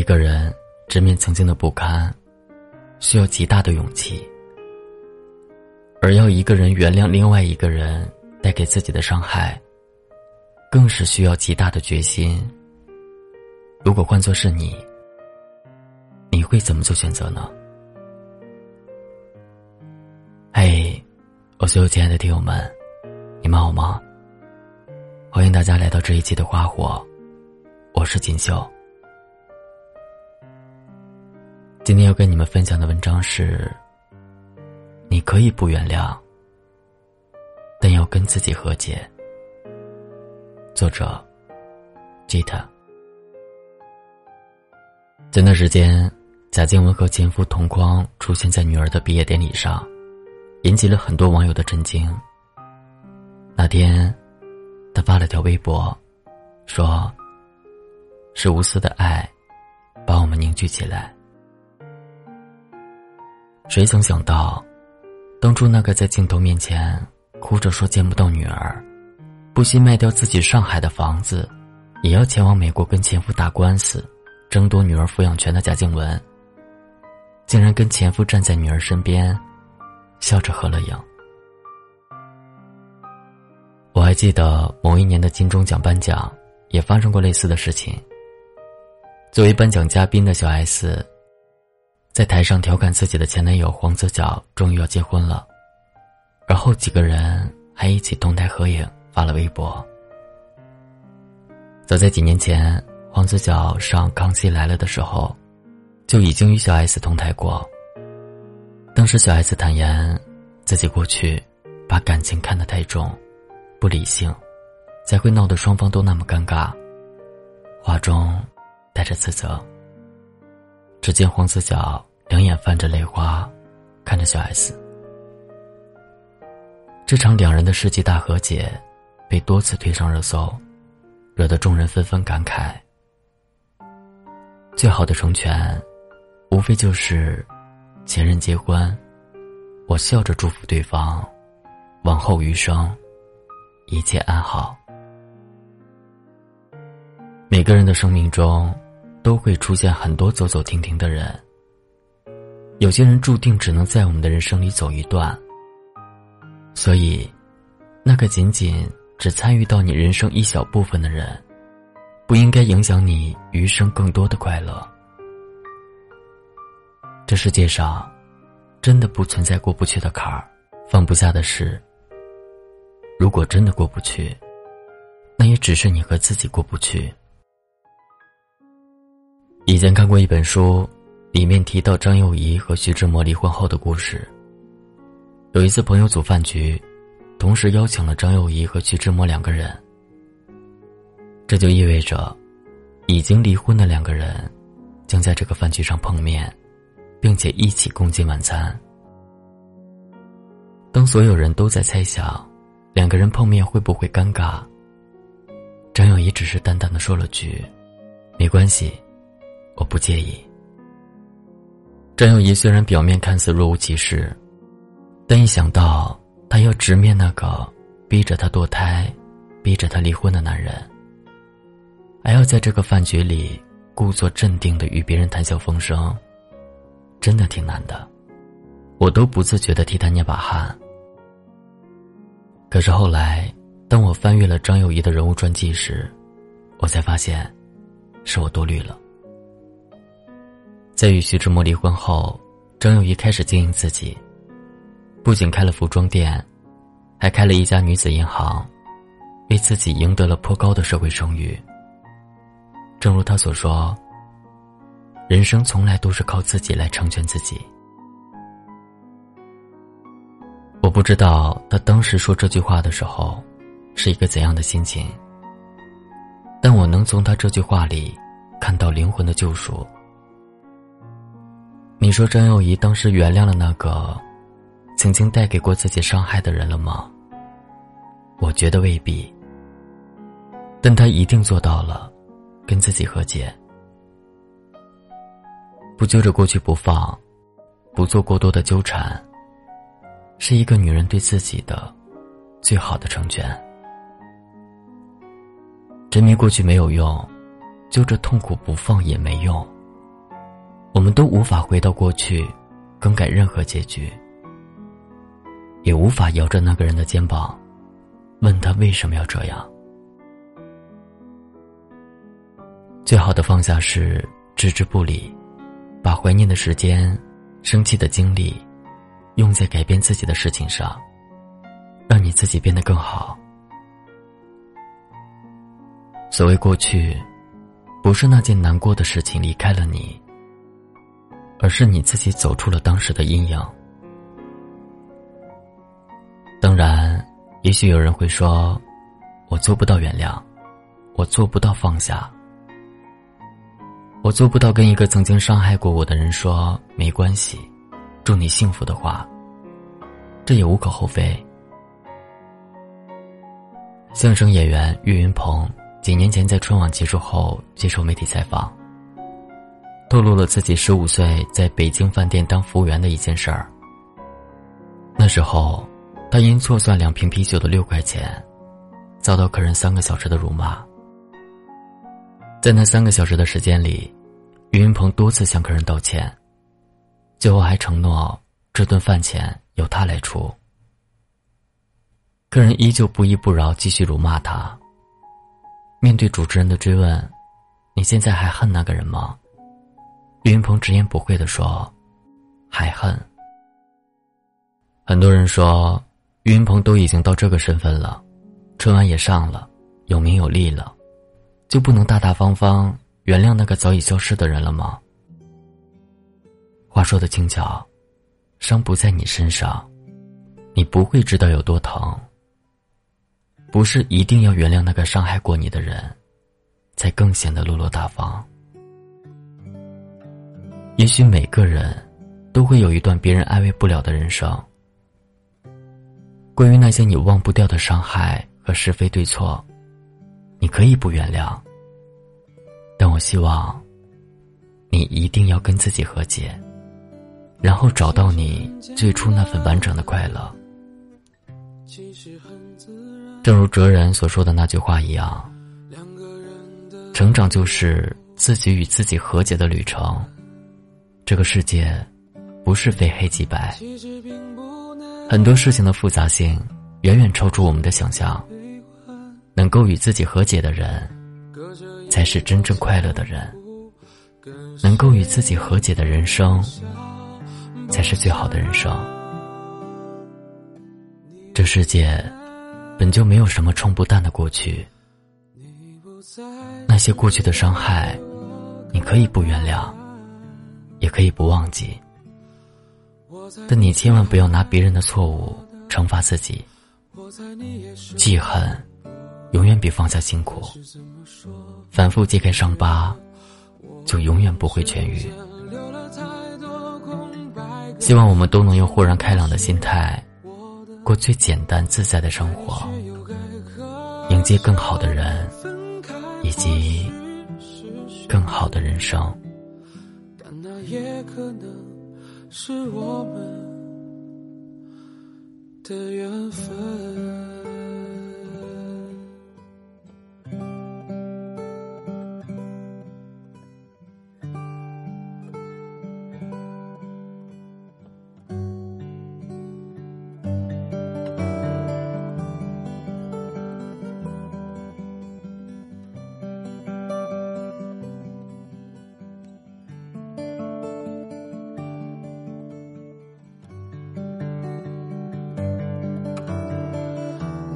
一个人直面曾经的不堪，需要极大的勇气；而要一个人原谅另外一个人带给自己的伤害，更是需要极大的决心。如果换作是你，你会怎么做选择呢？嘿，我所有亲爱的听友们，你们好吗？欢迎大家来到这一期的花火，我是锦绣。今天要跟你们分享的文章是：你可以不原谅，但要跟自己和解。作者：Jita。前段时间，贾静雯和前夫同框出现在女儿的毕业典礼上，引起了很多网友的震惊。那天，他发了条微博，说：“是无私的爱，把我们凝聚起来。”谁曾想到，当初那个在镜头面前哭着说见不到女儿，不惜卖掉自己上海的房子，也要前往美国跟前夫打官司，争夺女儿抚养权的贾静雯，竟然跟前夫站在女儿身边，笑着合了影。我还记得某一年的金钟奖颁奖，也发生过类似的事情。作为颁奖嘉宾的小 S。在台上调侃自己的前男友黄子佼终于要结婚了，而后几个人还一起同台合影发了微博。早在几年前，黄子佼上《康熙来了》的时候，就已经与小 S 同台过。当时小 S 坦言，自己过去把感情看得太重，不理性，才会闹得双方都那么尴尬，话中带着自责。只见黄子佼两眼泛着泪花，看着小 S。这场两人的世纪大和解，被多次推上热搜，惹得众人纷纷感慨：最好的成全，无非就是前任结婚，我笑着祝福对方，往后余生，一切安好。每个人的生命中。都会出现很多走走停停的人。有些人注定只能在我们的人生里走一段。所以，那个仅仅只参与到你人生一小部分的人，不应该影响你余生更多的快乐。这世界上，真的不存在过不去的坎儿，放不下的事。如果真的过不去，那也只是你和自己过不去。以前看过一本书，里面提到张幼仪和徐志摩离婚后的故事。有一次朋友组饭局，同时邀请了张幼仪和徐志摩两个人。这就意味着，已经离婚的两个人，将在这个饭局上碰面，并且一起共进晚餐。当所有人都在猜想，两个人碰面会不会尴尬，张幼仪只是淡淡的说了句：“没关系。”我不介意。张幼仪虽然表面看似若无其事，但一想到她要直面那个逼着她堕胎、逼着她离婚的男人，还要在这个饭局里故作镇定的与别人谈笑风生，真的挺难的。我都不自觉的替她捏把汗。可是后来，当我翻阅了张幼仪的人物传记时，我才发现，是我多虑了。在与徐志摩离婚后，张幼仪开始经营自己。不仅开了服装店，还开了一家女子银行，为自己赢得了颇高的社会声誉。正如他所说：“人生从来都是靠自己来成全自己。”我不知道他当时说这句话的时候，是一个怎样的心情。但我能从他这句话里，看到灵魂的救赎。你说张幼仪当时原谅了那个曾经带给过自己伤害的人了吗？我觉得未必。但她一定做到了，跟自己和解，不揪着过去不放，不做过多的纠缠，是一个女人对自己的最好的成全。沉迷过去没有用，揪着痛苦不放也没用。我们都无法回到过去，更改任何结局，也无法摇着那个人的肩膀，问他为什么要这样。最好的放下是置之不理，把怀念的时间、生气的精力，用在改变自己的事情上，让你自己变得更好。所谓过去，不是那件难过的事情离开了你，而是你自己走出了当时的阴影。当然，也许有人会说，我做不到原谅，我做不到放下。我做不到跟一个曾经伤害过我的人说没关系，祝你幸福的话，这也无可厚非。相声演员岳云鹏几年前在春晚结束后接受媒体采访，透露了自己十五岁在北京饭店当服务员的一件事儿。那时候，他因错算两瓶啤酒的六块钱，遭到客人三个小时的辱骂。在那三个小时的时间里，岳云鹏多次向客人道歉，最后还承诺这顿饭钱由他来出。客人依旧不依不饶，继续辱骂他。面对主持人的追问：“你现在还恨那个人吗？”岳云鹏直言不讳的说：“还恨。”很多人说，岳云鹏都已经到这个身份了，春晚也上了，有名有利了。就不能大大方方原谅那个早已消失的人了吗？话说的轻巧，伤不在你身上，你不会知道有多疼。不是一定要原谅那个伤害过你的人，才更显得落落大方。也许每个人都会有一段别人安慰不了的人生。关于那些你忘不掉的伤害和是非对错。你可以不原谅，但我希望你一定要跟自己和解，然后找到你最初那份完整的快乐。正如哲人所说的那句话一样，成长就是自己与自己和解的旅程。这个世界不是非黑即白，很多事情的复杂性远远超出我们的想象。能够与自己和解的人，才是真正快乐的人。能够与自己和解的人生，才是最好的人生。这世界本就没有什么冲不淡的过去。那些过去的伤害，你可以不原谅，也可以不忘记。但你千万不要拿别人的错误惩罚自己。记恨。永远比放下辛苦，反复揭开伤疤，就永远不会痊愈。希望我们都能用豁然开朗的心态，过最简单自在的生活，迎接更好的人，以及更好的人生。也可能是我们的缘分。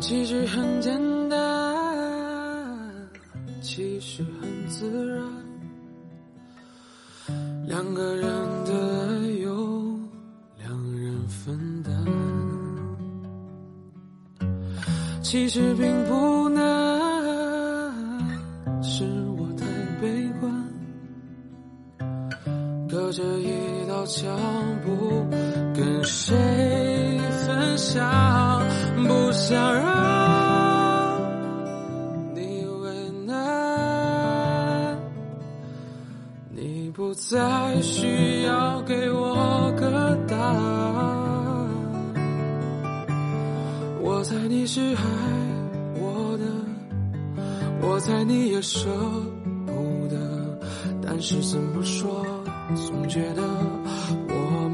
其实很简单，其实很自然。两个人的爱由两人分担，其实并不难，是我太悲观，隔着一道墙，不跟谁分享，不想让你为难，你不。再需要给我个答案。我猜你是爱我的，我猜你也舍不得，但是怎么说？总觉得我们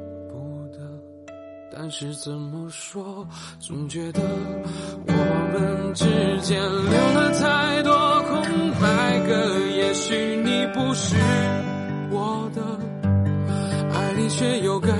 但是怎么说，总觉得我们之间留了太多空白格。也许你不是我的，爱你却有个